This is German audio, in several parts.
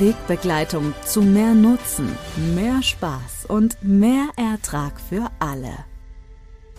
Wegbegleitung zu mehr Nutzen, mehr Spaß und mehr Ertrag für alle.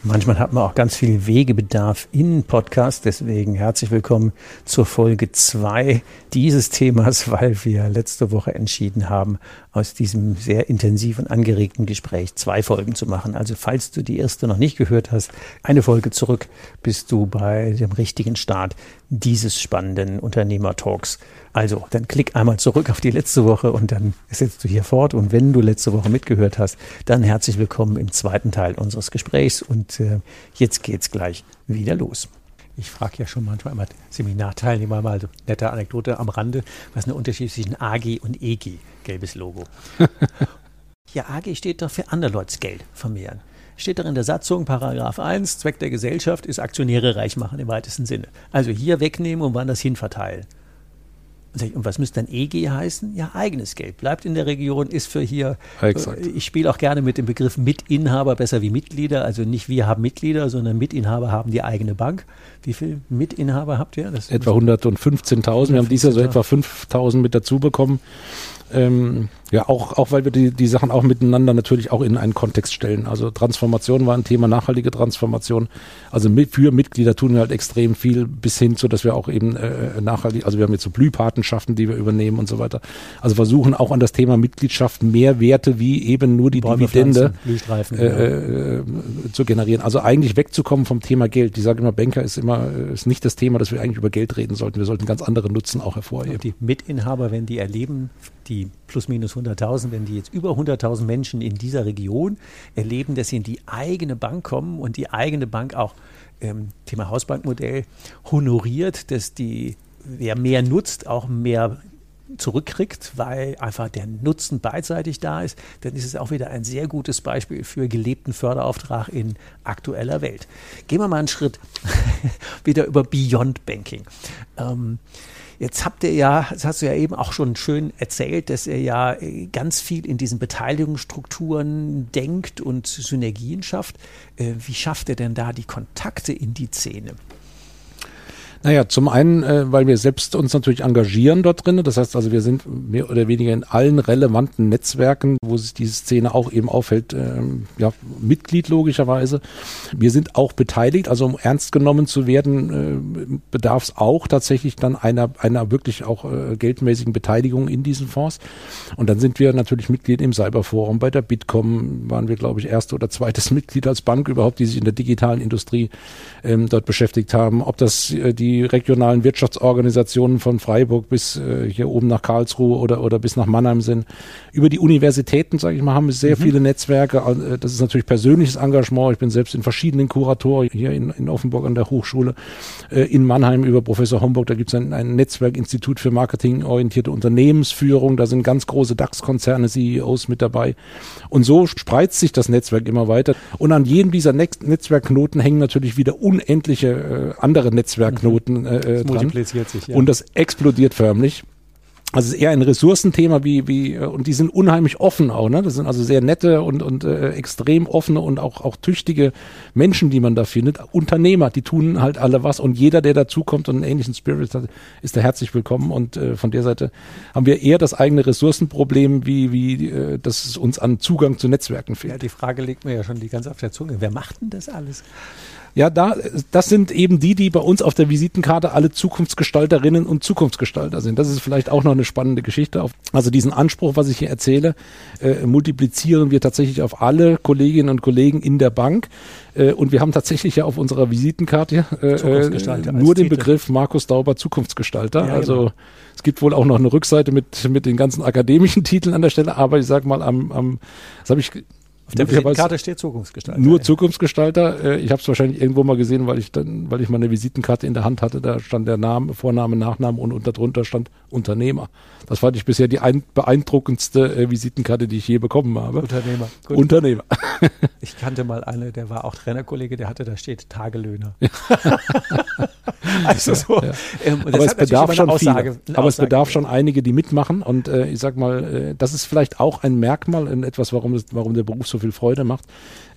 Manchmal hat man auch ganz viel Wegebedarf in Podcast. Deswegen herzlich willkommen zur Folge 2 dieses Themas, weil wir letzte Woche entschieden haben, aus diesem sehr intensiven, angeregten Gespräch zwei Folgen zu machen. Also falls du die erste noch nicht gehört hast, eine Folge zurück, bist du bei dem richtigen Start dieses spannenden Unternehmertalks. Also, dann klick einmal zurück auf die letzte Woche und dann setzt du hier fort. Und wenn du letzte Woche mitgehört hast, dann herzlich willkommen im zweiten Teil unseres Gesprächs. Und äh, jetzt geht's gleich wieder los. Ich frage ja schon manchmal immer Seminarteilnehmer mal, so nette Anekdote am Rande, was ist der Unterschied zwischen AG und EG? Gelbes Logo. ja, AG steht doch für Anderleuts Geld vermehren. Steht doch in der Satzung, Paragraph 1, Zweck der Gesellschaft ist Aktionäre reich machen im weitesten Sinne. Also hier wegnehmen und woanders hin verteilen. Und was müsste dann EG heißen? Ja, eigenes Geld. Bleibt in der Region, ist für hier. Exakt. Ich spiele auch gerne mit dem Begriff Mitinhaber besser wie Mitglieder. Also nicht wir haben Mitglieder, sondern Mitinhaber haben die eigene Bank. Wie viele Mitinhaber habt ihr? Etwa 115.000. Wir haben dieses Jahr so etwa 5.000 mit dazu bekommen. Ähm, ja, auch, auch weil wir die, die Sachen auch miteinander natürlich auch in einen Kontext stellen. Also Transformation war ein Thema, nachhaltige Transformation. Also mit, für Mitglieder tun wir halt extrem viel bis hin zu, dass wir auch eben äh, nachhaltig, also wir haben jetzt so Blühpatenschaften, die wir übernehmen und so weiter. Also versuchen auch an das Thema Mitgliedschaft mehr Werte wie eben nur die Bäume, Dividende Pflanzen, äh, äh, zu generieren. Also eigentlich wegzukommen vom Thema Geld. Ich sage immer, Banker ist immer, ist nicht das Thema, dass wir eigentlich über Geld reden sollten. Wir sollten ganz andere Nutzen auch hervorheben. Und die Mitinhaber, wenn die erleben, die plus minus 100.000, wenn die jetzt über 100.000 Menschen in dieser Region erleben, dass sie in die eigene Bank kommen und die eigene Bank auch ähm, Thema Hausbankmodell honoriert, dass die wer mehr nutzt, auch mehr zurückkriegt, weil einfach der Nutzen beidseitig da ist, dann ist es auch wieder ein sehr gutes Beispiel für gelebten Förderauftrag in aktueller Welt. Gehen wir mal einen Schritt wieder über Beyond Banking. Ähm, Jetzt habt ihr ja, das hast du ja eben auch schon schön erzählt, dass ihr ja äh, ganz viel in diesen Beteiligungsstrukturen denkt und Synergien schafft. Äh, wie schafft ihr denn da die Kontakte in die Szene? Naja, zum einen, äh, weil wir selbst uns natürlich engagieren dort drin. Das heißt also, wir sind mehr oder weniger in allen relevanten Netzwerken, wo sich diese Szene auch eben aufhält, ähm, ja, Mitglied logischerweise. Wir sind auch beteiligt, also um ernst genommen zu werden, äh, bedarf es auch tatsächlich dann einer, einer wirklich auch äh, geldmäßigen Beteiligung in diesen Fonds. Und dann sind wir natürlich Mitglied im Cyberforum. Bei der Bitkom waren wir, glaube ich, erste oder zweites Mitglied als Bank überhaupt, die sich in der digitalen Industrie ähm, dort beschäftigt haben. Ob das äh, die die regionalen Wirtschaftsorganisationen von Freiburg bis äh, hier oben nach Karlsruhe oder, oder bis nach Mannheim sind. Über die Universitäten, sage ich mal, haben wir sehr mhm. viele Netzwerke. Äh, das ist natürlich persönliches Engagement. Ich bin selbst in verschiedenen Kuratoren hier in, in Offenburg an der Hochschule, äh, in Mannheim über Professor Homburg. Da gibt es ein, ein Netzwerkinstitut für marketingorientierte Unternehmensführung. Da sind ganz große DAX-Konzerne, CEOs mit dabei. Und so spreizt sich das Netzwerk immer weiter. Und an jedem dieser Netzwerkknoten hängen natürlich wieder unendliche äh, andere Netzwerkknoten Minuten äh, äh dran. Sich, ja. Und das explodiert förmlich. Also es ist eher ein Ressourcenthema, wie, wie, und die sind unheimlich offen auch, ne? Das sind also sehr nette und, und äh, extrem offene und auch, auch tüchtige Menschen, die man da findet. Unternehmer, die tun halt alle was und jeder, der dazukommt und einen ähnlichen Spirit hat, ist da herzlich willkommen. Und äh, von der Seite haben wir eher das eigene Ressourcenproblem, wie, wie äh, dass es uns an Zugang zu Netzwerken fehlt. Ja, die Frage liegt mir ja schon die ganz auf der Zunge. Wer macht denn das alles? Ja, da, das sind eben die, die bei uns auf der Visitenkarte alle Zukunftsgestalterinnen und Zukunftsgestalter sind. Das ist vielleicht auch noch eine spannende Geschichte. Also diesen Anspruch, was ich hier erzähle, äh, multiplizieren wir tatsächlich auf alle Kolleginnen und Kollegen in der Bank. Äh, und wir haben tatsächlich ja auf unserer Visitenkarte äh, äh nur den Begriff Markus Dauber Zukunftsgestalter. Ja, also genau. es gibt wohl auch noch eine Rückseite mit, mit den ganzen akademischen Titeln an der Stelle, aber ich sag mal, am, am das habe ich auf der Visitenkarte steht Zukunftsgestalter. Nur ja. Zukunftsgestalter. Äh, ich habe es wahrscheinlich irgendwo mal gesehen, weil ich dann, weil ich meine Visitenkarte in der Hand hatte. Da stand der Name, Vorname, Nachname und unter drunter stand Unternehmer. Das fand ich bisher die ein, beeindruckendste äh, Visitenkarte, die ich je bekommen habe. Unternehmer. Gut. Unternehmer. ich kannte mal eine, der war auch Trainerkollege, der hatte, da steht Tagelöhner. also so. Ja. Ähm, aber es bedarf schon Aussage, viele. Aber Aussage, es bedarf schon einige, die mitmachen. Und äh, ich sag mal, äh, das ist vielleicht auch ein Merkmal in etwas, warum, das, warum der Beruf so viel Freude macht,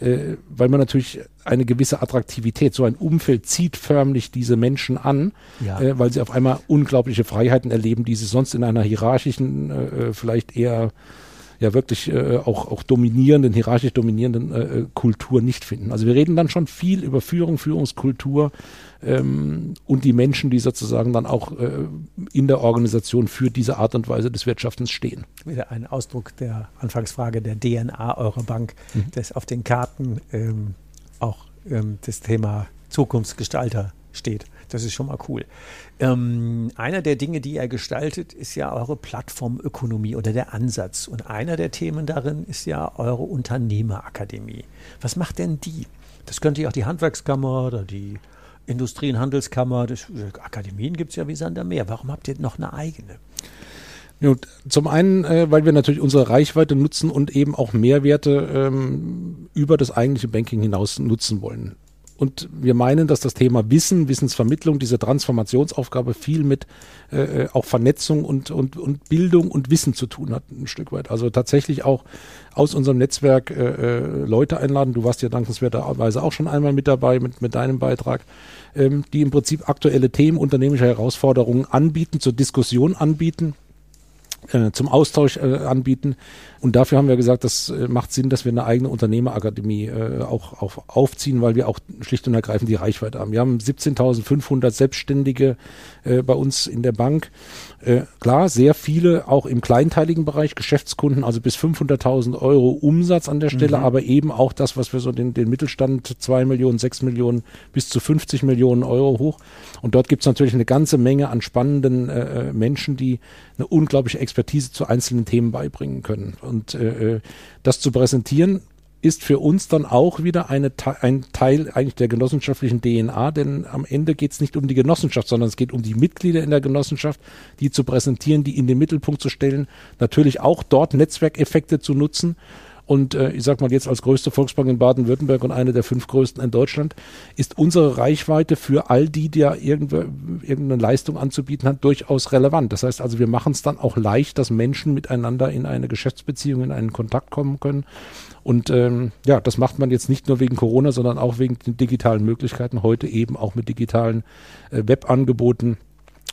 äh, weil man natürlich eine gewisse Attraktivität, so ein Umfeld zieht förmlich diese Menschen an, ja. äh, weil sie auf einmal unglaubliche Freiheiten erleben, die sie sonst in einer hierarchischen, äh, äh vielleicht eher ja wirklich äh, auch, auch dominierenden, hierarchisch dominierenden äh, äh, Kultur nicht finden. Also wir reden dann schon viel über Führung, Führungskultur ähm, und die Menschen, die sozusagen dann auch äh, in der Organisation für diese Art und Weise des Wirtschaftens stehen. Wieder ein Ausdruck der Anfangsfrage der DNA eurer Bank, mhm. dass auf den Karten ähm, auch ähm, das Thema Zukunftsgestalter steht. Das ist schon mal cool. Ähm, einer der Dinge, die er gestaltet, ist ja eure Plattformökonomie oder der Ansatz. Und einer der Themen darin ist ja eure Unternehmerakademie. Was macht denn die? Das könnte ja auch die Handwerkskammer oder die Industrie- und Handelskammer. Das, Akademien gibt es ja wie Sand am Meer. Warum habt ihr noch eine eigene? Ja, zum einen, äh, weil wir natürlich unsere Reichweite nutzen und eben auch Mehrwerte ähm, über das eigentliche Banking hinaus nutzen wollen. Und wir meinen, dass das Thema Wissen, Wissensvermittlung, diese Transformationsaufgabe viel mit äh, äh, auch Vernetzung und, und, und Bildung und Wissen zu tun hat, ein Stück weit. Also tatsächlich auch aus unserem Netzwerk äh, äh, Leute einladen. Du warst ja dankenswerterweise auch schon einmal mit dabei mit, mit deinem Beitrag, ähm, die im Prinzip aktuelle Themen, unternehmerische Herausforderungen anbieten, zur Diskussion anbieten äh, zum Austausch äh, anbieten. Und dafür haben wir gesagt, das äh, macht Sinn, dass wir eine eigene Unternehmerakademie äh, auch, auch aufziehen, weil wir auch schlicht und ergreifend die Reichweite haben. Wir haben 17.500 Selbstständige äh, bei uns in der Bank. Äh, klar, sehr viele auch im kleinteiligen Bereich, Geschäftskunden, also bis 500.000 Euro Umsatz an der Stelle, mhm. aber eben auch das, was wir so den, den Mittelstand, zwei Millionen, sechs Millionen bis zu 50 Millionen Euro hoch. Und dort gibt es natürlich eine ganze Menge an spannenden äh, Menschen, die eine unglaubliche Expertise zu einzelnen Themen beibringen können. Und äh, äh das zu präsentieren, ist für uns dann auch wieder eine, ein Teil eigentlich der genossenschaftlichen DNA, denn am Ende geht es nicht um die Genossenschaft, sondern es geht um die Mitglieder in der Genossenschaft, die zu präsentieren, die in den Mittelpunkt zu stellen, natürlich auch dort Netzwerkeffekte zu nutzen und äh, ich sag mal jetzt als größte Volksbank in Baden-Württemberg und eine der fünf größten in Deutschland, ist unsere Reichweite für all die, die ja irgendeine Leistung anzubieten hat, durchaus relevant. Das heißt also, wir machen es dann auch leicht, dass Menschen miteinander in eine Geschäftsbeziehung, in einen Kontakt kommen können. Und ähm, ja, das macht man jetzt nicht nur wegen Corona, sondern auch wegen den digitalen Möglichkeiten, heute eben auch mit digitalen äh, Webangeboten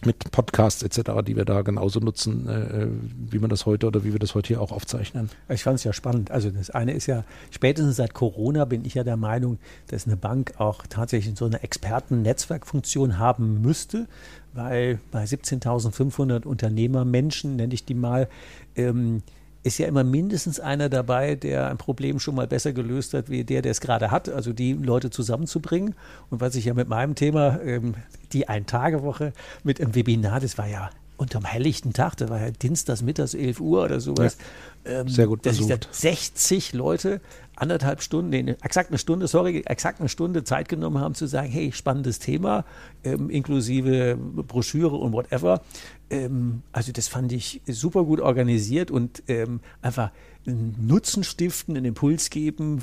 mit Podcasts etc., die wir da genauso nutzen, äh, wie man das heute oder wie wir das heute hier auch aufzeichnen. Ich fand es ja spannend. Also das eine ist ja, spätestens seit Corona bin ich ja der Meinung, dass eine Bank auch tatsächlich so eine Experten-Netzwerkfunktion haben müsste, weil bei 17.500 Unternehmermenschen, nenne ich die mal, ähm, ist ja immer mindestens einer dabei, der ein Problem schon mal besser gelöst hat, wie der, der es gerade hat, also die Leute zusammenzubringen. Und was ich ja mit meinem Thema, ähm, die Ein-Tage-Woche mit einem Webinar, das war ja unterm helllichten Tag, das war ja Dienstags mittags 11 Uhr oder sowas. Ja, ähm, sehr gut dass besucht. ich 60 Leute anderthalb Stunden, nee, exakt eine Stunde, sorry, exakt eine Stunde Zeit genommen haben zu sagen, hey, spannendes Thema, ähm, inklusive Broschüre und whatever. Ähm, also das fand ich super gut organisiert und ähm, einfach einen Nutzen stiften, einen Impuls geben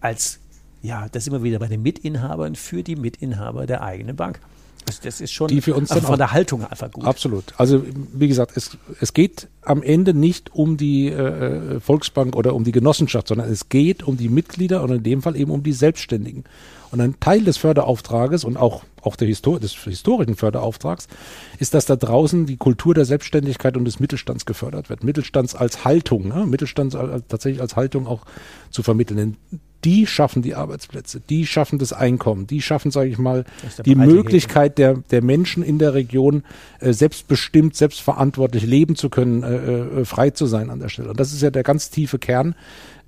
als, ja, das immer wieder bei den Mitinhabern für die Mitinhaber der eigenen Bank. Also das ist schon die für uns also von der Haltung einfach gut. Absolut. Also wie gesagt, es, es geht am Ende nicht um die äh, Volksbank oder um die Genossenschaft, sondern es geht um die Mitglieder und in dem Fall eben um die Selbstständigen. Und ein Teil des Förderauftrages und auch, auch der Histor des historischen Förderauftrags ist, dass da draußen die Kultur der Selbstständigkeit und des Mittelstands gefördert wird. Mittelstands als Haltung, ne? Mittelstands als, tatsächlich als Haltung auch zu vermitteln. Denn die schaffen die Arbeitsplätze, die schaffen das Einkommen, die schaffen, sage ich mal, die Möglichkeit der, der Menschen in der Region äh, selbstbestimmt, selbstverantwortlich leben zu können, äh, äh, frei zu sein an der Stelle. Und das ist ja der ganz tiefe Kern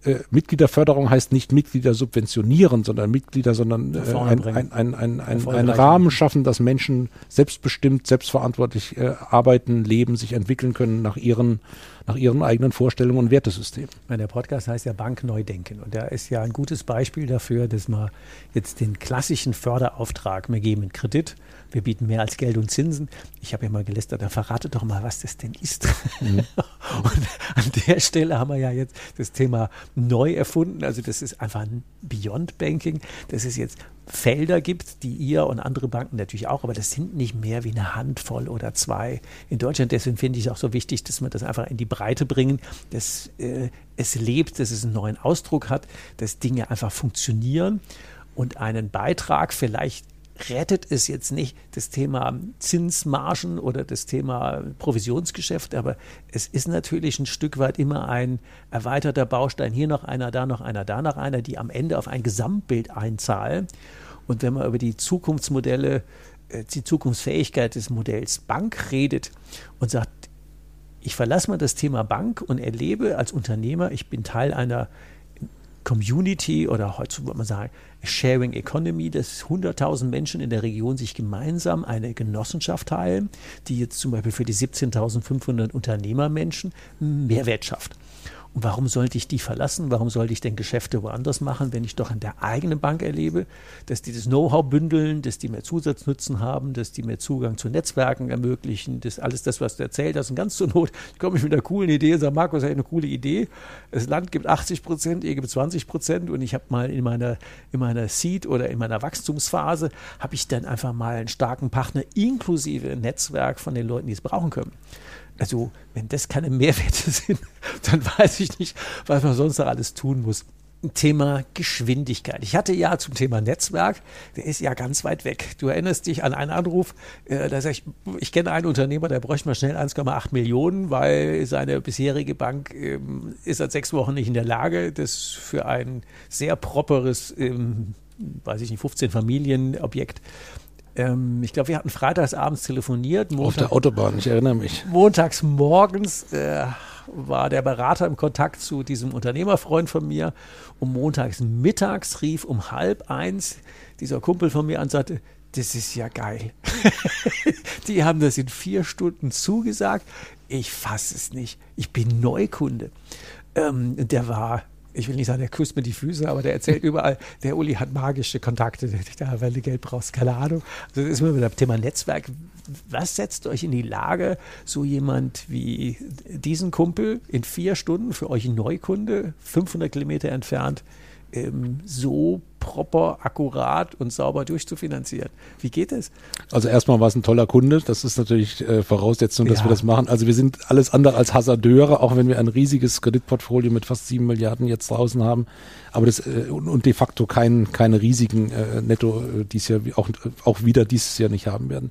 äh, Mitgliederförderung heißt nicht Mitglieder subventionieren, sondern Mitglieder, sondern äh, ein, ein, ein, ein, ein, ein Rahmen schaffen, dass Menschen selbstbestimmt, selbstverantwortlich äh, arbeiten, leben, sich entwickeln können nach ihren nach ihren eigenen Vorstellungen und Wertesystemen. Der Podcast heißt ja Bank neu denken. Und da ist ja ein gutes Beispiel dafür, dass man jetzt den klassischen Förderauftrag, wir geben einen Kredit, wir bieten mehr als Geld und Zinsen. Ich habe ja mal gelästert, dann verrate doch mal, was das denn ist. Mhm. und an der Stelle haben wir ja jetzt das Thema neu erfunden. Also das ist einfach ein Beyond Banking, dass es jetzt Felder gibt, die ihr und andere Banken natürlich auch, aber das sind nicht mehr wie eine Handvoll oder zwei in Deutschland. Deswegen finde ich es auch so wichtig, dass wir das einfach in die Breite bringen, dass äh, es lebt, dass es einen neuen Ausdruck hat, dass Dinge einfach funktionieren und einen Beitrag vielleicht rettet es jetzt nicht das Thema Zinsmargen oder das Thema Provisionsgeschäft, aber es ist natürlich ein Stück weit immer ein erweiterter Baustein, hier noch einer, da noch einer, da noch einer, die am Ende auf ein Gesamtbild einzahlen. Und wenn man über die Zukunftsmodelle, äh, die Zukunftsfähigkeit des Modells Bank redet und sagt, ich verlasse mal das Thema Bank und erlebe als Unternehmer, ich bin Teil einer Community oder heute würde man sagen Sharing Economy, dass 100.000 Menschen in der Region sich gemeinsam eine Genossenschaft teilen, die jetzt zum Beispiel für die 17.500 Unternehmermenschen Mehrwert schafft. Und warum sollte ich die verlassen? Warum sollte ich denn Geschäfte woanders machen, wenn ich doch in der eigenen Bank erlebe, dass die das Know-how bündeln, dass die mehr Zusatznutzen haben, dass die mehr Zugang zu Netzwerken ermöglichen, das alles das, was du erzählt hast. Und ganz zur Not komme ich mit einer coolen Idee und sage, Markus, eine coole Idee. Das Land gibt 80 Prozent, ihr gibt 20 Prozent und ich habe mal in meiner, in meiner Seed oder in meiner Wachstumsphase, habe ich dann einfach mal einen starken Partner inklusive Netzwerk von den Leuten, die es brauchen können. Also, wenn das keine Mehrwerte sind, dann weiß ich nicht, was man sonst noch alles tun muss. Thema Geschwindigkeit. Ich hatte ja zum Thema Netzwerk, der ist ja ganz weit weg. Du erinnerst dich an einen Anruf, äh, da sag ich, ich kenne einen Unternehmer, der bräuchte mal schnell 1,8 Millionen, weil seine bisherige Bank ähm, ist seit sechs Wochen nicht in der Lage, das für ein sehr properes, ähm, weiß ich nicht, 15 Familienobjekt ähm, ich glaube, wir hatten freitags abends telefoniert. Montag, Auf der Autobahn, ich erinnere mich. Montags morgens äh, war der Berater im Kontakt zu diesem Unternehmerfreund von mir. Und montags mittags rief um halb eins dieser Kumpel von mir an und sagte, das ist ja geil. Die haben das in vier Stunden zugesagt. Ich fasse es nicht. Ich bin Neukunde. Ähm, der war ich will nicht sagen, der küsst mir die Füße, aber der erzählt überall, der Uli hat magische Kontakte, da, weil du Geld brauchst, keine Ahnung. Also das ist immer wieder Thema Netzwerk. Was setzt euch in die Lage, so jemand wie diesen Kumpel in vier Stunden für euch Neukunde, 500 Kilometer entfernt, ähm, so proper, akkurat und sauber durchzufinanzieren. Wie geht es? Also erstmal war es ein toller Kunde. Das ist natürlich äh, Voraussetzung, dass ja. wir das machen. Also wir sind alles andere als Hasardeure, auch wenn wir ein riesiges Kreditportfolio mit fast sieben Milliarden jetzt draußen haben aber das äh, und, de facto kein, keine riesigen äh, Netto äh, dies Jahr auch, auch wieder dieses Jahr nicht haben werden.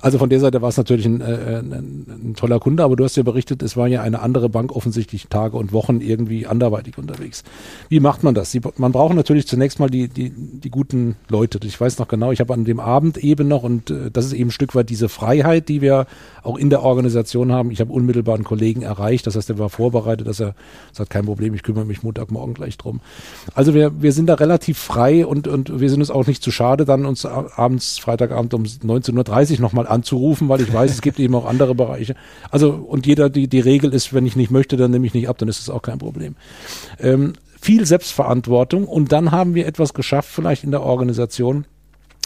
Also von der Seite war es natürlich ein, äh, ein, ein toller Kunde, aber du hast ja berichtet, es war ja eine andere Bank offensichtlich Tage und Wochen irgendwie anderweitig unterwegs. Wie macht man das? man braucht natürlich zunächst mal die, die, die guten Leute. Ich weiß noch genau, ich habe an dem Abend eben noch und äh, das ist eben ein Stück weit diese Freiheit, die wir auch in der Organisation haben. Ich habe unmittelbar einen Kollegen erreicht, das heißt, er war vorbereitet, dass er sagt, kein Problem, ich kümmere mich Montagmorgen gleich drum. Also wir, wir sind da relativ frei und, und wir sind uns auch nicht zu schade, dann uns abends, Freitagabend um 19.30 Uhr nochmal anzurufen, weil ich weiß, es gibt eben auch andere Bereiche. Also und jeder, die, die Regel ist, wenn ich nicht möchte, dann nehme ich nicht ab, dann ist es auch kein Problem. Ähm, viel Selbstverantwortung und dann haben wir etwas geschafft, vielleicht in der Organisation,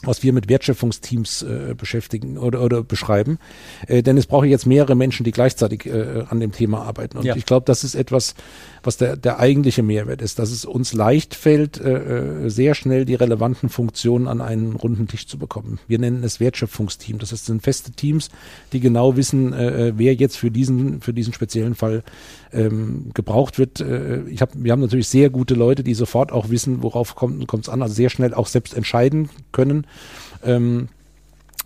was wir mit Wertschöpfungsteams äh, beschäftigen oder, oder beschreiben. Äh, denn es braucht jetzt mehrere Menschen, die gleichzeitig äh, an dem Thema arbeiten. Und ja. ich glaube, das ist etwas, was der, der eigentliche Mehrwert ist, dass es uns leicht fällt, äh, äh, sehr schnell die relevanten Funktionen an einen runden Tisch zu bekommen. Wir nennen es Wertschöpfungsteam. Das heißt, sind feste Teams, die genau wissen, äh, äh, wer jetzt für diesen, für diesen speziellen Fall ähm, gebraucht wird. Äh, ich hab, wir haben natürlich sehr gute Leute, die sofort auch wissen, worauf kommt es an, also sehr schnell auch selbst entscheiden können. Ähm,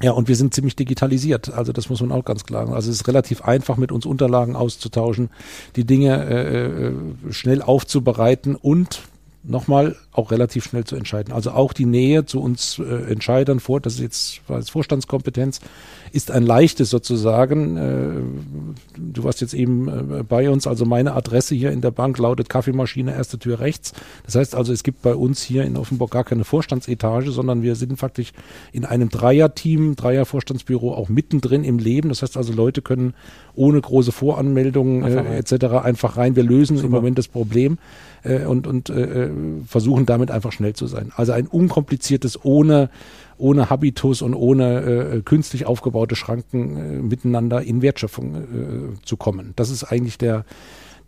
ja, und wir sind ziemlich digitalisiert. Also das muss man auch ganz klar sagen. Also es ist relativ einfach, mit uns Unterlagen auszutauschen, die Dinge äh, äh schnell aufzubereiten und nochmal auch relativ schnell zu entscheiden. Also auch die Nähe zu uns äh, Entscheidern vor, das ist jetzt als Vorstandskompetenz, ist ein leichtes sozusagen. Äh, du warst jetzt eben äh, bei uns, also meine Adresse hier in der Bank lautet Kaffeemaschine, erste Tür rechts. Das heißt also, es gibt bei uns hier in Offenburg gar keine Vorstandsetage, sondern wir sind faktisch in einem Dreierteam, Dreiervorstandsbüro auch mittendrin im Leben. Das heißt also, Leute können ohne große Voranmeldungen äh, etc. einfach rein. Wir lösen Super. im Moment das Problem äh, und, und äh, versuchen damit einfach schnell zu sein. Also ein unkompliziertes, ohne, ohne Habitus und ohne äh, künstlich aufgebaute Schranken äh, miteinander in Wertschöpfung äh, zu kommen. Das ist eigentlich der,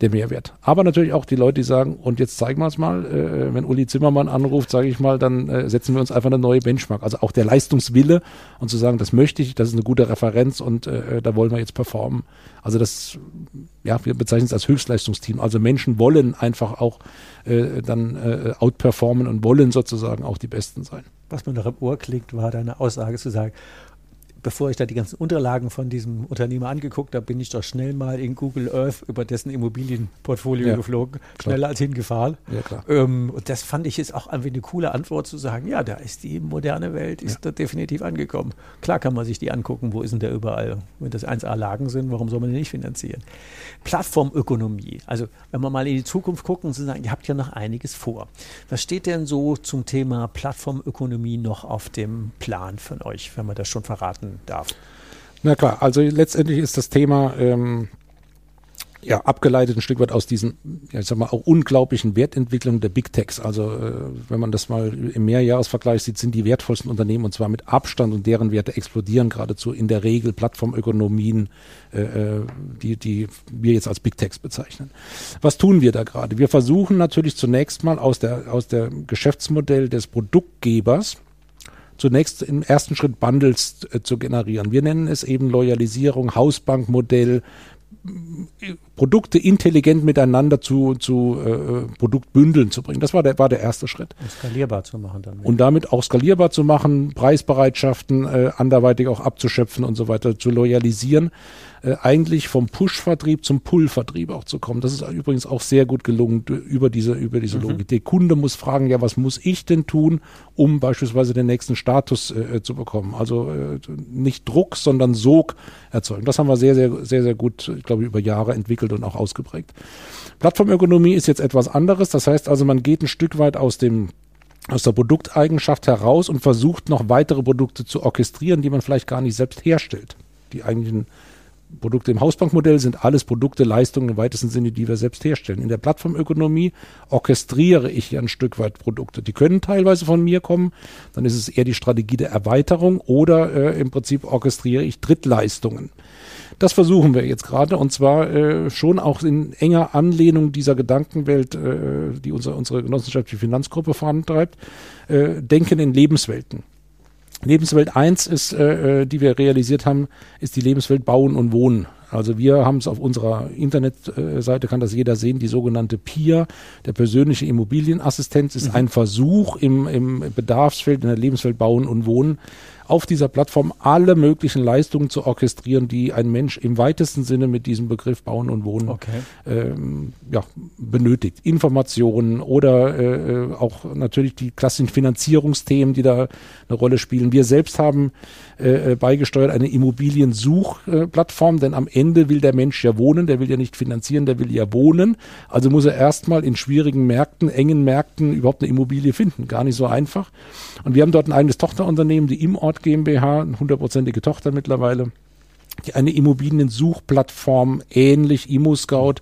der Mehrwert. Aber natürlich auch die Leute, die sagen, und jetzt zeigen wir es mal, äh, wenn Uli Zimmermann anruft, sage ich mal, dann äh, setzen wir uns einfach eine neue Benchmark. Also auch der Leistungswille und zu sagen, das möchte ich, das ist eine gute Referenz und äh, da wollen wir jetzt performen. Also das, ja, wir bezeichnen es als Höchstleistungsteam. Also Menschen wollen einfach auch äh, dann äh, outperformen und wollen sozusagen auch die Besten sein. Was mir noch im Ohr klingt, war deine Aussage zu sagen, bevor ich da die ganzen Unterlagen von diesem Unternehmer angeguckt habe, bin ich doch schnell mal in Google Earth über dessen Immobilienportfolio ja, geflogen, schneller klar. als hingefahren. Ja, klar. Ähm, und das fand ich jetzt auch irgendwie eine coole Antwort zu sagen, ja, da ist die moderne Welt, ist ja. da definitiv angekommen. Klar kann man sich die angucken, wo ist denn der überall? Wenn das 1A-Lagen sind, warum soll man die nicht finanzieren? Plattformökonomie, also wenn wir mal in die Zukunft gucken und sagen, ihr habt ja noch einiges vor. Was steht denn so zum Thema Plattformökonomie noch auf dem Plan von euch, wenn wir das schon verraten darf. Na klar, also letztendlich ist das Thema ähm, ja abgeleitet ein Stück weit aus diesen, ja, ich sag mal, auch unglaublichen Wertentwicklungen der Big Techs. Also äh, wenn man das mal im Mehrjahresvergleich sieht, sind die wertvollsten Unternehmen und zwar mit Abstand und deren Werte explodieren geradezu in der Regel Plattformökonomien, äh, äh die, die wir jetzt als Big Techs bezeichnen. Was tun wir da gerade? Wir versuchen natürlich zunächst mal aus der, aus der Geschäftsmodell des Produktgebers zunächst im ersten Schritt Bundles äh, zu generieren. Wir nennen es eben Loyalisierung, Hausbankmodell, Produkte intelligent miteinander zu, zu äh, Produktbündeln zu bringen. Das war der, war der erste Schritt. Und skalierbar zu machen dann. Und damit auch skalierbar zu machen, Preisbereitschaften äh, anderweitig auch abzuschöpfen und so weiter, zu loyalisieren äh, eigentlich vom Push-Vertrieb zum Pull-Vertrieb auch zu kommen. Das ist übrigens auch sehr gut gelungen über diese, über diese mhm. Logik. Der Kunde muss fragen, ja, was muss ich denn tun, um beispielsweise den nächsten Status äh, zu bekommen? Also äh, nicht Druck, sondern Sog erzeugen. Das haben wir sehr, sehr, sehr, sehr gut, ich glaube, über Jahre entwickelt und auch ausgeprägt. Plattformökonomie ist jetzt etwas anderes. Das heißt also, man geht ein Stück weit aus dem aus der Produkteigenschaft heraus und versucht noch weitere Produkte zu orchestrieren, die man vielleicht gar nicht selbst herstellt, die eigentlich ein Produkte im Hausbankmodell sind alles Produkte, Leistungen im weitesten Sinne, die wir selbst herstellen. In der Plattformökonomie orchestriere ich ja ein Stück weit Produkte. Die können teilweise von mir kommen, dann ist es eher die Strategie der Erweiterung oder äh, im Prinzip orchestriere ich Drittleistungen. Das versuchen wir jetzt gerade und zwar äh, schon auch in enger Anlehnung dieser Gedankenwelt, äh, die unser, unsere genossenschaftliche Finanzgruppe vorantreibt, äh, denken in Lebenswelten. Lebenswelt 1 ist, äh, äh, die wir realisiert haben, ist die Lebenswelt Bauen und Wohnen. Also wir haben es auf unserer Internetseite, kann das jeder sehen, die sogenannte PIA, der persönliche Immobilienassistenz, ist mhm. ein Versuch im, im Bedarfsfeld, in der Lebenswelt Bauen und Wohnen, auf dieser Plattform alle möglichen Leistungen zu orchestrieren, die ein Mensch im weitesten Sinne mit diesem Begriff Bauen und Wohnen okay. ähm, ja, benötigt. Informationen oder äh, auch natürlich die klassischen Finanzierungsthemen, die da eine Rolle spielen. Wir selbst haben äh, äh beigesteuert eine Immobiliensuchplattform, denn am Ende will der Mensch ja wohnen, der will ja nicht finanzieren, der will ja wohnen. Also muss er erstmal in schwierigen Märkten, engen Märkten überhaupt eine Immobilie finden. Gar nicht so einfach. Und wir haben dort ein eigenes Tochterunternehmen, die im Ort Nord GmbH, eine hundertprozentige Tochter mittlerweile, die eine Immobiliensuchplattform ähnlich ImmoScout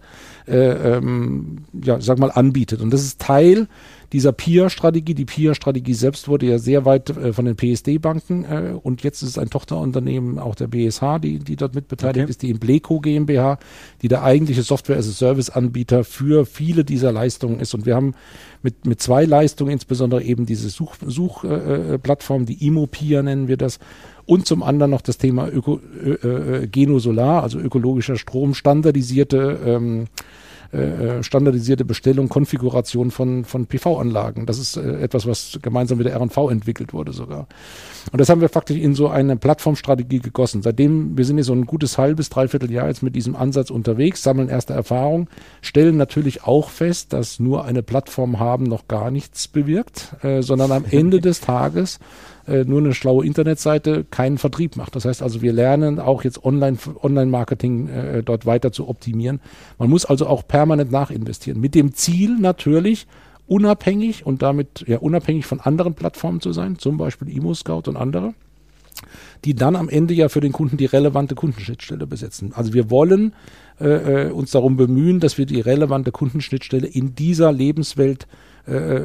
äh, ähm, ja, sag mal, anbietet. Und das ist Teil dieser PIA-Strategie. Die PIA-Strategie selbst wurde ja sehr weit äh, von den PSD-Banken äh, und jetzt ist es ein Tochterunternehmen auch der BSH, die, die dort mitbeteiligt okay. ist, die Imbleco GmbH, die der eigentliche Software-as-a-Service-Anbieter für viele dieser Leistungen ist. Und wir haben mit, mit zwei Leistungen, insbesondere eben diese Suchplattform, Such, äh, die ImoPia nennen wir das, und zum anderen noch das Thema Öko, äh, äh, Genosolar, also ökologischer Strom, standardisierte ähm, äh, standardisierte Bestellung, Konfiguration von, von PV-Anlagen. Das ist äh, etwas, was gemeinsam mit der R&V entwickelt wurde sogar. Und das haben wir faktisch in so eine Plattformstrategie gegossen. Seitdem, wir sind jetzt so ein gutes halbes, dreiviertel Jahr jetzt mit diesem Ansatz unterwegs, sammeln erste Erfahrungen, stellen natürlich auch fest, dass nur eine Plattform haben noch gar nichts bewirkt, äh, sondern am Ende des Tages äh, nur eine schlaue Internetseite keinen Vertrieb macht. Das heißt also, wir lernen auch jetzt Online, Online-Marketing äh, dort weiter zu optimieren. Man muss also auch permanent nachinvestieren. Mit dem Ziel natürlich, unabhängig und damit ja unabhängig von anderen Plattformen zu sein, zum Beispiel Imo-Scout und andere, die dann am Ende ja für den Kunden die relevante Kundenschnittstelle besetzen. Also wir wollen äh, äh uns darum bemühen, dass wir die relevante Kundenschnittstelle in dieser Lebenswelt äh,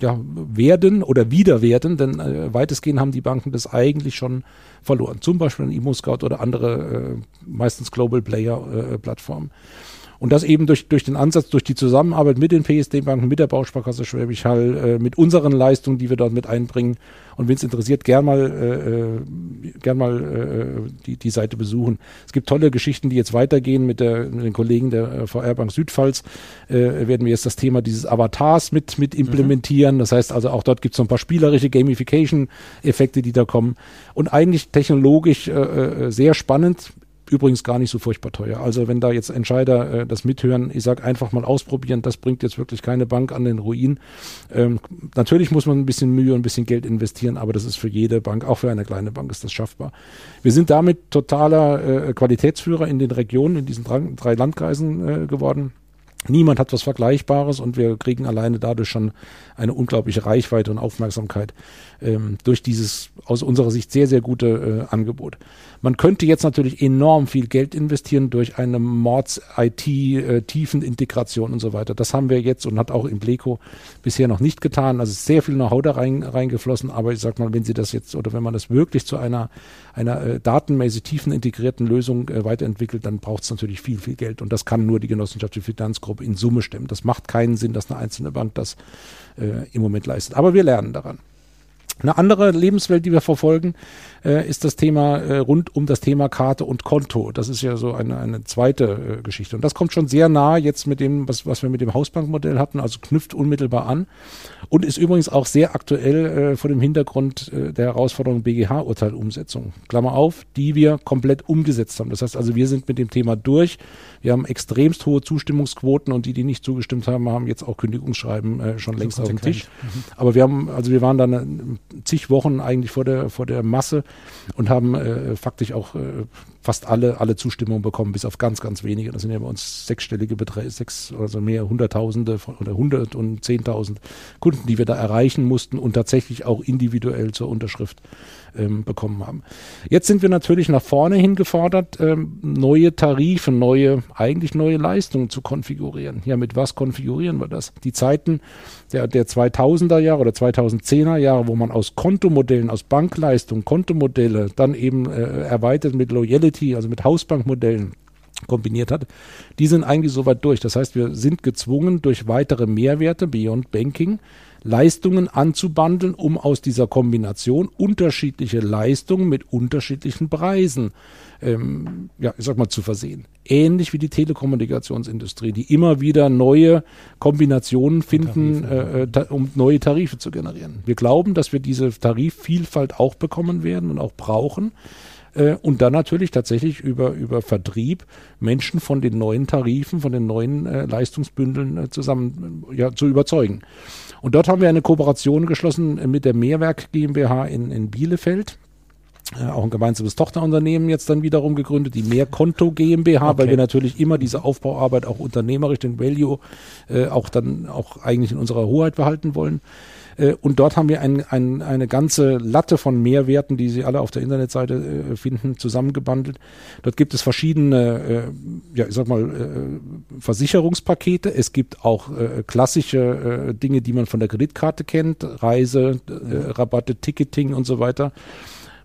ja, werden oder wieder werden, denn äh, weitestgehend haben die Banken das eigentlich schon verloren. Zum Beispiel ein Imo-Scout oder andere, äh, meistens Global Player-Plattformen. Äh, und das eben durch, durch den Ansatz, durch die Zusammenarbeit mit den PSD-Banken, mit der Bausparkasse Schwäbisch Hall, äh, mit unseren Leistungen, die wir dort mit einbringen. Und wenn es interessiert, gern mal, äh, äh, gern mal äh, die, die Seite besuchen. Es gibt tolle Geschichten, die jetzt weitergehen mit, der, mit den Kollegen der äh, VR Bank Südpfalz. Äh, werden wir jetzt das Thema dieses Avatars mit, mit implementieren. Mhm. Das heißt also auch dort gibt es so ein paar spielerische Gamification-Effekte, die da kommen. Und eigentlich technologisch äh, äh sehr spannend übrigens gar nicht so furchtbar teuer. Also wenn da jetzt Entscheider äh, das mithören, ich sage einfach mal ausprobieren, das bringt jetzt wirklich keine Bank an den Ruin. Ähm, natürlich muss man ein bisschen Mühe und ein bisschen Geld investieren, aber das ist für jede Bank, auch für eine kleine Bank ist das schaffbar. Wir sind damit totaler äh, Qualitätsführer in den Regionen, in diesen drei, drei Landkreisen äh, geworden. Niemand hat was Vergleichbares und wir kriegen alleine dadurch schon eine unglaubliche Reichweite und Aufmerksamkeit ähm, durch dieses aus unserer Sicht sehr, sehr gute äh, Angebot. Man könnte jetzt natürlich enorm viel Geld investieren durch eine Mords-IT-Tiefenintegration äh, und so weiter. Das haben wir jetzt und hat auch im Bleco bisher noch nicht getan. Also sehr viel Know-how da rein, reingeflossen, aber ich sag mal, wenn Sie das jetzt oder wenn man das wirklich zu einer, einer äh, datenmäßig tiefen integrierten Lösung äh, weiterentwickelt, dann braucht es natürlich viel, viel Geld und das kann nur die genossenschaftliche Finanzgruppe in Summe stemmen. Das macht keinen Sinn, dass eine einzelne Bank das äh, im Moment leistet. Aber wir lernen daran. Eine andere Lebenswelt, die wir verfolgen, äh, ist das Thema äh, rund um das Thema Karte und Konto. Das ist ja so eine, eine zweite äh, Geschichte. Und das kommt schon sehr nah jetzt mit dem, was, was wir mit dem Hausbankmodell hatten, also knüpft unmittelbar an und ist übrigens auch sehr aktuell äh, vor dem Hintergrund äh, der Herausforderung BGH-Urteilumsetzung. Klammer auf, die wir komplett umgesetzt haben. Das heißt also, wir sind mit dem Thema durch. Wir haben extremst hohe Zustimmungsquoten und die, die nicht zugestimmt haben, haben jetzt auch Kündigungsschreiben äh, schon längst auf dem Tisch. Mhm. Aber wir haben, also wir waren dann äh, zig Wochen eigentlich vor der, vor der Masse und haben äh, faktisch auch äh, fast alle, alle Zustimmung bekommen, bis auf ganz, ganz wenige. Das sind ja bei uns sechsstellige Beträge, sechs, also mehr Hunderttausende von, oder hundert und zehntausend Kunden, die wir da erreichen mussten und tatsächlich auch individuell zur Unterschrift ähm, bekommen haben. Jetzt sind wir natürlich nach vorne hin gefordert, ähm, neue Tarife, neue, eigentlich neue Leistungen zu konfigurieren. Ja, mit was konfigurieren wir das? Die Zeiten der, der 2000er Jahre oder 2010er Jahre, wo man aus Kontomodellen, aus Bankleistungen, Kontomodelle dann eben äh, erweitert mit Loyalty, also mit Hausbankmodellen kombiniert hat, die sind eigentlich soweit durch. Das heißt, wir sind gezwungen, durch weitere Mehrwerte, Beyond Banking, Leistungen anzubandeln, um aus dieser Kombination unterschiedliche Leistungen mit unterschiedlichen Preisen ähm, ja, ich sag mal, zu versehen. Ähnlich wie die Telekommunikationsindustrie, die immer wieder neue Kombinationen finden, Tarife, äh, äh um neue Tarife zu generieren. Wir glauben, dass wir diese Tarifvielfalt auch bekommen werden und auch brauchen äh, und dann natürlich tatsächlich über, über Vertrieb Menschen von den neuen Tarifen, von den neuen äh, Leistungsbündeln äh, zusammen ja, zu überzeugen. Und dort haben wir eine Kooperation geschlossen mit der Mehrwerk GmbH in, in Bielefeld. Äh, auch ein gemeinsames Tochterunternehmen jetzt dann wiederum gegründet, die Mehrkonto GmbH, okay. weil wir natürlich immer diese Aufbauarbeit auch unternehmerisch, den Value, äh, auch dann auch eigentlich in unserer Hoheit behalten wollen. Äh, und dort haben wir ein, ein, eine ganze Latte von Mehrwerten, die Sie alle auf der Internetseite äh, finden, zusammengebandelt. Dort gibt es verschiedene, äh, ja, ich sag mal, Versicherungspakete. Es gibt auch klassische Dinge, die man von der Kreditkarte kennt, Reise, Rabatte, Ticketing und so weiter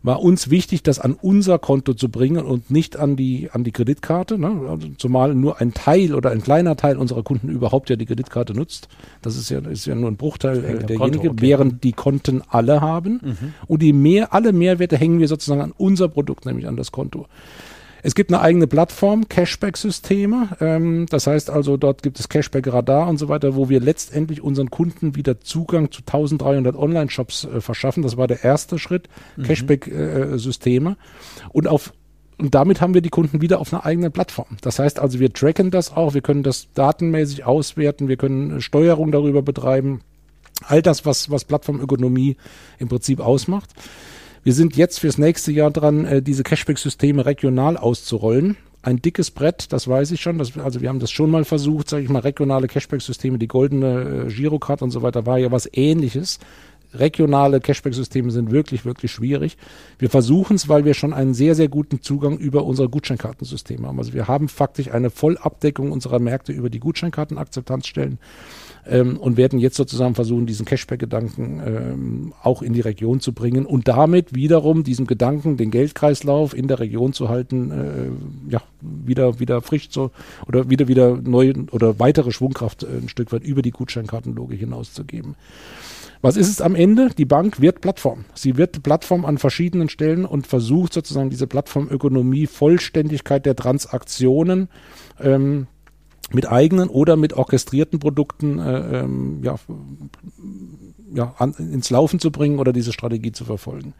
war uns wichtig, das an unser Konto zu bringen und nicht an die, an die Kreditkarte, ne? Also zumal nur ein Teil oder ein kleiner Teil unserer Kunden überhaupt ja die Kreditkarte nutzt. Das ist ja, ist ja nur ein Bruchteil äh, derjenige, okay. während die Konten alle haben. Mhm. Und die mehr, alle Mehrwerte hängen wir sozusagen an unser Produkt, nämlich an das Konto. Es gibt eine eigene Plattform, Cashback-Systeme. Ähm, das heißt also, dort gibt es Cashback-Radar und so weiter, wo wir letztendlich unseren Kunden wieder Zugang zu 1300 Online-Shops äh, verschaffen. Das war der erste Schritt, mhm. Cashback-Systeme. Und auf und damit haben wir die Kunden wieder auf einer eigenen Plattform. Das heißt also, wir tracken das auch, wir können das datenmäßig auswerten, wir können Steuerung darüber betreiben. All das, was, was Plattformökonomie im Prinzip ausmacht. Wir sind jetzt fürs nächste Jahr dran, äh, diese Cashback-Systeme regional auszurollen. Ein dickes Brett, das weiß ich schon. Das, also wir haben das schon mal versucht, sage ich mal, regionale Cashback-Systeme, die goldene äh, Girocard und so weiter, war ja was ähnliches. Regionale Cashback-Systeme sind wirklich, wirklich schwierig. Wir versuchen es, weil wir schon einen sehr, sehr guten Zugang über unsere Gutscheinkartensysteme haben. Also wir haben faktisch eine Vollabdeckung unserer Märkte über die Gutscheinkartenakzeptanzstellen ähm, und werden jetzt sozusagen versuchen, diesen Cashback-Gedanken ähm, auch in die Region zu bringen und damit wiederum diesen Gedanken, den Geldkreislauf in der Region zu halten, äh, ja, wieder, wieder frisch zu oder wieder, wieder neu oder weitere Schwungkraft äh, ein Stück weit über die Gutscheinkartenlogik hinauszugeben. Was ist es am Ende? Die Bank wird Plattform. Sie wird Plattform an verschiedenen Stellen und versucht sozusagen diese Plattformökonomie, Vollständigkeit der Transaktionen ähm, mit eigenen oder mit orchestrierten Produkten äh, ähm, ja, ja, an, ins Laufen zu bringen oder diese Strategie zu verfolgen.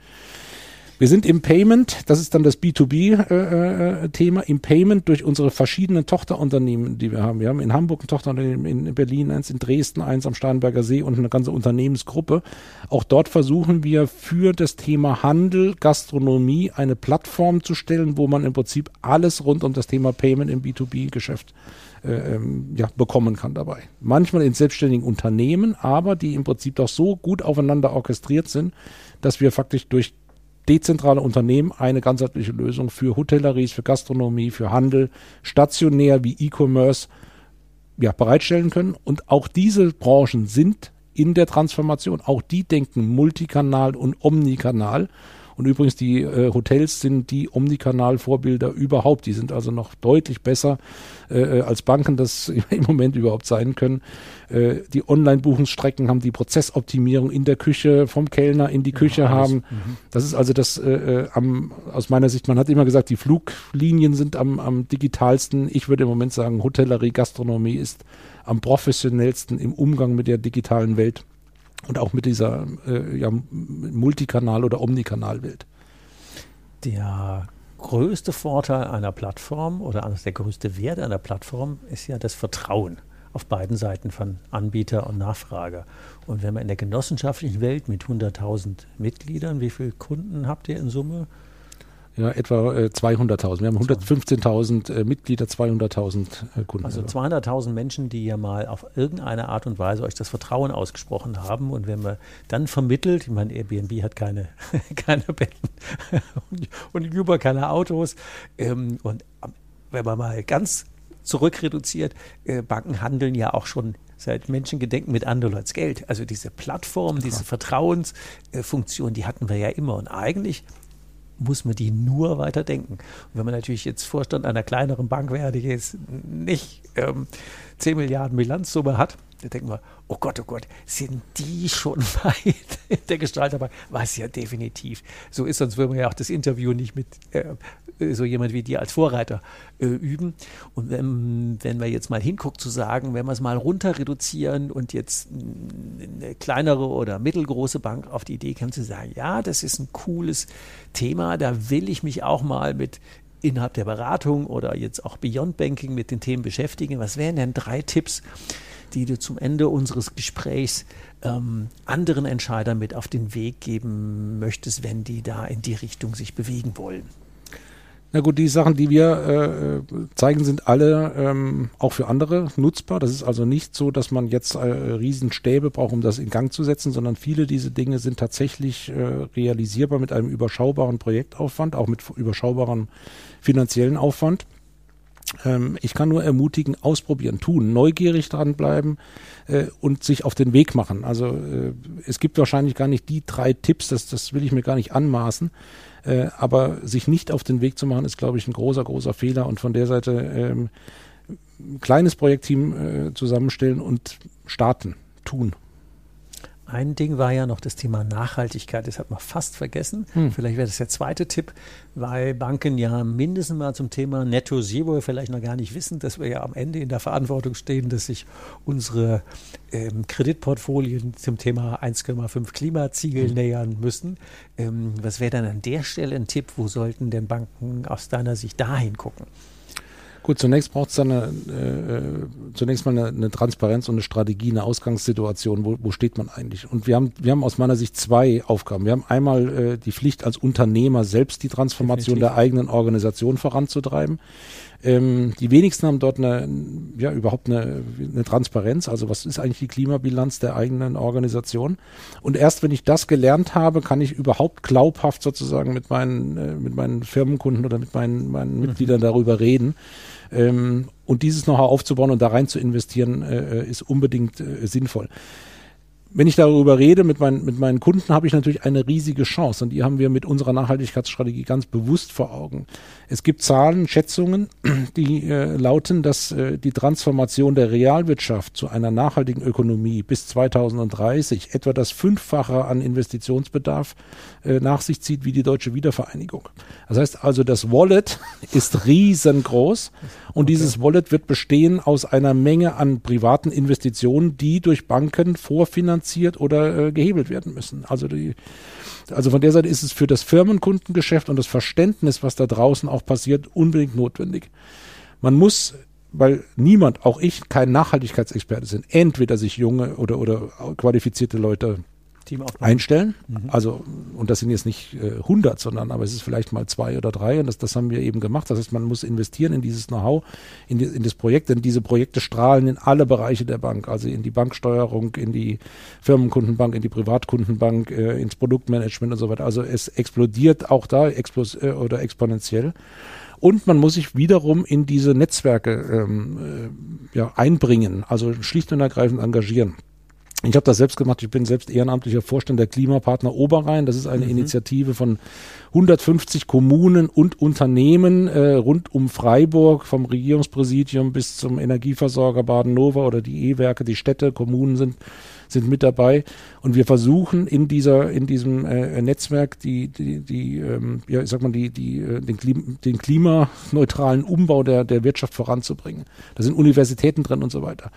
Wir sind im Payment, das ist dann das B2B-Thema, äh, äh, im Payment durch unsere verschiedenen Tochterunternehmen, die wir haben. Wir haben in Hamburg ein Tochterunternehmen, in Berlin eins, in Dresden eins am Starnberger See und eine ganze Unternehmensgruppe. Auch dort versuchen wir für das Thema Handel, Gastronomie eine Plattform zu stellen, wo man im Prinzip alles rund um das Thema Payment im B2B-Geschäft äh, ähm, ja, bekommen kann dabei. Manchmal in selbstständigen Unternehmen, aber die im Prinzip doch so gut aufeinander orchestriert sind, dass wir faktisch durch dezentrale Unternehmen eine ganzheitliche Lösung für Hotelleries, für Gastronomie, für Handel, stationär wie E-Commerce ja, bereitstellen können. Und auch diese Branchen sind in der Transformation. Auch die denken multikanal und omnikanal. Und übrigens, die äh, Hotels sind die Omnikanal-Vorbilder überhaupt. Die sind also noch deutlich besser, äh, äh als Banken das im Moment überhaupt sein können. Äh, die Online-Buchungsstrecken haben die Prozessoptimierung in der Küche, vom Kellner in die Küche ja, haben. Mhm. Das ist also das äh, äh, am, aus meiner Sicht, man hat immer gesagt, die Fluglinien sind am, am digitalsten. Ich würde im Moment sagen, Hotellerie, Gastronomie ist am professionellsten im Umgang mit der digitalen Welt und auch mit dieser äh, ja, Multikanal- oder Omnikanal-Welt. Der größte Vorteil einer Plattform oder der größte Wert einer Plattform ist ja das Vertrauen auf beiden Seiten von Anbieter und Nachfrage. Und wenn man in der genossenschaftlichen Welt mit 100.000 Mitgliedern, wie viele Kunden habt ihr in Summe? Ja, etwa äh, 200.000. Wir haben 115.000 äh, Mitglieder, 200.000 äh, Kunden. Also 200.000 Menschen, die ja mal auf irgendeine Art und Weise euch das Vertrauen ausgesprochen haben. Und wenn man dann vermittelt, ich meine, Airbnb hat keine, keine Betten und, und Uber keine Autos. Ähm, und wenn man mal ganz zurückreduziert, äh, Banken handeln ja auch schon seit Menschengedenken mit anderen als Geld. Also diese Plattform, diese Vertrauensfunktion, die hatten wir ja immer. Und eigentlich muss man die nur weiter denken. Und wenn man natürlich jetzt Vorstand einer kleineren Bank wäre, die jetzt nicht ähm, 10 Milliarden Bilanzsumme hat, da denken wir, oh Gott, oh Gott, sind die schon weit in der Gestalterbank? Was ja definitiv so ist, sonst würden wir ja auch das Interview nicht mit äh, so jemand wie dir als Vorreiter äh, üben. Und wenn, wenn man jetzt mal hinguckt, zu sagen, wenn wir es mal runter reduzieren und jetzt eine kleinere oder mittelgroße Bank auf die Idee kommt, zu sagen, ja, das ist ein cooles Thema, da will ich mich auch mal mit innerhalb der Beratung oder jetzt auch Beyond Banking mit den Themen beschäftigen. Was wären denn drei Tipps, die du zum Ende unseres Gesprächs ähm, anderen Entscheidern mit auf den Weg geben möchtest, wenn die da in die Richtung sich bewegen wollen? Na gut, die Sachen, die wir äh, zeigen, sind alle ähm, auch für andere nutzbar. Das ist also nicht so, dass man jetzt äh, Riesenstäbe braucht, um das in Gang zu setzen, sondern viele dieser Dinge sind tatsächlich äh, realisierbar mit einem überschaubaren Projektaufwand, auch mit überschaubarem finanziellen Aufwand. Ähm, ich kann nur ermutigen, ausprobieren, tun, neugierig dranbleiben äh, und sich auf den Weg machen. Also äh, es gibt wahrscheinlich gar nicht die drei Tipps, das, das will ich mir gar nicht anmaßen. Äh, aber sich nicht auf den Weg zu machen, ist, glaube ich, ein großer, großer Fehler. Und von der Seite ähm, ein kleines Projektteam äh, zusammenstellen und starten, tun. Ein Ding war ja noch das Thema Nachhaltigkeit. Das hat man fast vergessen. Hm. Vielleicht wäre das der zweite Tipp, weil Banken ja mindestens mal zum Thema Netto Zero vielleicht noch gar nicht wissen, dass wir ja am Ende in der Verantwortung stehen, dass sich unsere ähm, Kreditportfolien zum Thema 1,5 Klimaziel hm. nähern müssen. Ähm, was wäre dann an der Stelle ein Tipp? Wo sollten denn Banken aus deiner Sicht dahin gucken? Gut, zunächst braucht es dann eine, äh, zunächst mal eine, eine, Transparenz und eine Strategie, eine Ausgangssituation, wo, wo steht man eigentlich? Und wir haben, wir haben aus meiner Sicht zwei Aufgaben. Wir haben einmal äh, die Pflicht als Unternehmer selbst die Transformation Definitiv. der eigenen Organisation voranzutreiben. Ähm, die wenigsten haben dort eine, ja, überhaupt eine, eine Transparenz. Also was ist eigentlich die Klimabilanz der eigenen Organisation? Und erst wenn ich das gelernt habe, kann ich überhaupt glaubhaft sozusagen mit meinen, äh, mit meinen Firmenkunden oder mit meinen, meinen. Mitgliedern darüber reden. Ähm, und dieses Know-how aufzubauen und da rein zu investieren, äh, äh, ist unbedingt äh, sinnvoll wenn ich darüber rede mit meinen, mit meinen Kunden, habe ich natürlich eine riesige Chance und die haben wir mit unserer Nachhaltigkeitsstrategie ganz bewusst vor Augen. Es gibt Zahlen, Schätzungen, die äh, lauten, dass äh, die Transformation der Realwirtschaft zu einer nachhaltigen Ökonomie bis 2030 etwa das Fünffache an Investitionsbedarf äh, nach sich zieht wie die deutsche Wiedervereinigung. Das heißt also, das Wallet ist riesengroß und okay. dieses Wallet wird bestehen aus einer Menge an privaten Investitionen, die durch Banken vorfinanziert oder äh, gehebelt werden müssen. Also die also von der Seite ist es für das Firmenkundengeschäft und das Verständnis, was da draußen auch passiert, unbedingt notwendig. Man muss weil niemand, auch ich, kein Nachhaltigkeitsexperte sind, entweder sich junge oder, oder qualifizierte Leute einstellen. Mhm. Also, und das sind jetzt nicht äh, 100, sondern aber es ist vielleicht mal zwei oder drei und das, das haben wir eben gemacht. Das heißt, man muss investieren in dieses Know-how, in, die, in das Projekt, denn diese Projekte strahlen in alle Bereiche der Bank, also in die Banksteuerung, in die Firmenkundenbank, in die Privatkundenbank, äh, ins Produktmanagement und so weiter. Also es explodiert auch da explos äh, oder exponentiell. Und man muss sich wiederum in diese Netzwerke ähm, äh, ja, einbringen, also schlicht und ergreifend engagieren. Ich habe das selbst gemacht. Ich bin selbst ehrenamtlicher Vorstand der Klimapartner Oberrhein. Das ist eine mhm. Initiative von 150 Kommunen und Unternehmen äh, rund um Freiburg, vom Regierungspräsidium bis zum Energieversorger Baden-Nova oder die E-Werke, die Städte, Kommunen sind sind mit dabei und wir versuchen in dieser in diesem äh, Netzwerk die die die ähm, ja ich sag mal die die äh, den, Klim den klimaneutralen Umbau der der Wirtschaft voranzubringen. Da sind Universitäten drin und so weiter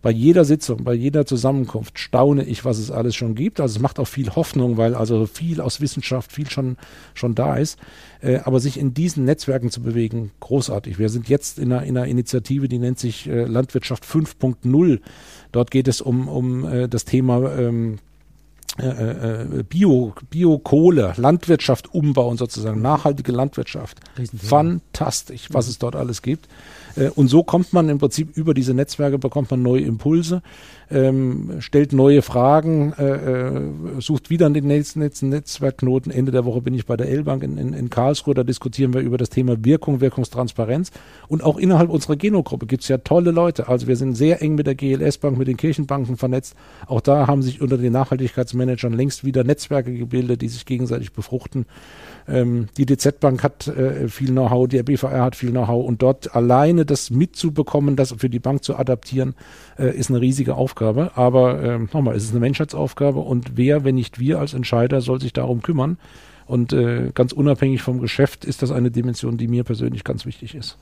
bei jeder Sitzung, bei jeder Zusammenkunft staune ich, was es alles schon gibt. Also es macht auch viel Hoffnung, weil also viel aus Wissenschaft, viel schon, schon da ist. Äh, aber sich in diesen Netzwerken zu bewegen, großartig. Wir sind jetzt in einer, in einer Initiative, die nennt sich äh, Landwirtschaft 5.0. Dort geht es um, um äh, das Thema ähm, äh, äh, Bio, Biokohle, Landwirtschaft umbauen sozusagen, nachhaltige Landwirtschaft. Fantastisch, was es dort alles gibt. Äh, und so kommt man im Prinzip über diese Netzwerke, bekommt man neue Impulse, ähm, stellt neue Fragen, äh, äh, sucht wieder den nächsten, Netzwerkknoten. Ende der Woche bin ich bei der L-Bank in, in, in Karlsruhe, da diskutieren wir über das Thema Wirkung, Wirkungstransparenz. Und auch innerhalb unserer Genogruppe gibt es ja tolle Leute. Also wir sind sehr eng mit der GLS-Bank, mit den Kirchenbanken vernetzt. Auch da haben sich unter den Nachhaltigkeitsmanagern längst wieder Netzwerke gebildet, die sich gegenseitig befruchten. Ähm, die DZ Bank hat äh, viel Know-how, der BVR hat viel Know-how und dort alleine das mitzubekommen, das für die Bank zu adaptieren, äh, ist eine riesige Aufgabe. Aber äh, nochmal, es ist eine Menschheitsaufgabe und wer, wenn nicht wir als Entscheider, soll sich darum kümmern. Und äh, ganz unabhängig vom Geschäft ist das eine Dimension, die mir persönlich ganz wichtig ist.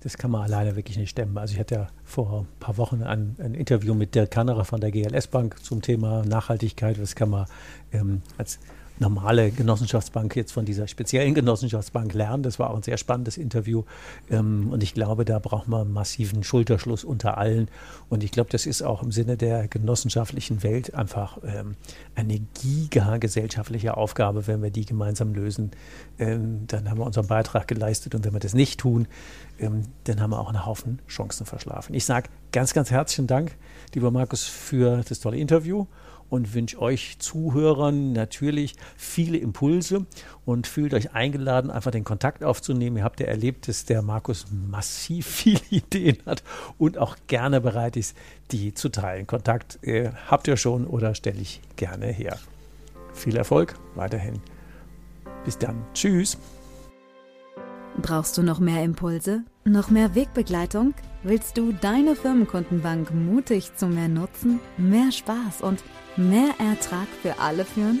Das kann man alleine wirklich nicht stemmen. Also ich hatte ja vor ein paar Wochen ein, ein Interview mit Dirk Kannerer von der GLS Bank zum Thema Nachhaltigkeit. Das kann man ähm, als normale Genossenschaftsbank jetzt von dieser speziellen Genossenschaftsbank lernen. Das war auch ein sehr spannendes Interview. Ähm, und ich glaube, da braucht man massiven Schulterschluss unter allen. Und ich glaube, das ist auch im Sinne der genossenschaftlichen Welt einfach ähm, eine giga-gesellschaftliche Aufgabe. Wenn wir die gemeinsam lösen, ähm, dann haben wir unseren Beitrag geleistet. Und wenn wir das nicht tun, dann haben wir auch einen Haufen Chancen verschlafen. Ich sage ganz, ganz herzlichen Dank, lieber Markus, für das tolle Interview und wünsche euch Zuhörern natürlich viele Impulse und fühlt euch eingeladen, einfach den Kontakt aufzunehmen. Ihr habt ja erlebt, dass der Markus massiv viele Ideen hat und auch gerne bereit ist, die zu teilen. Kontakt äh, habt ihr schon oder stelle ich gerne her. Viel Erfolg weiterhin. Bis dann. Tschüss. Brauchst du noch mehr Impulse? Noch mehr Wegbegleitung? Willst du deine Firmenkundenbank mutig zu mehr Nutzen, mehr Spaß und mehr Ertrag für alle führen?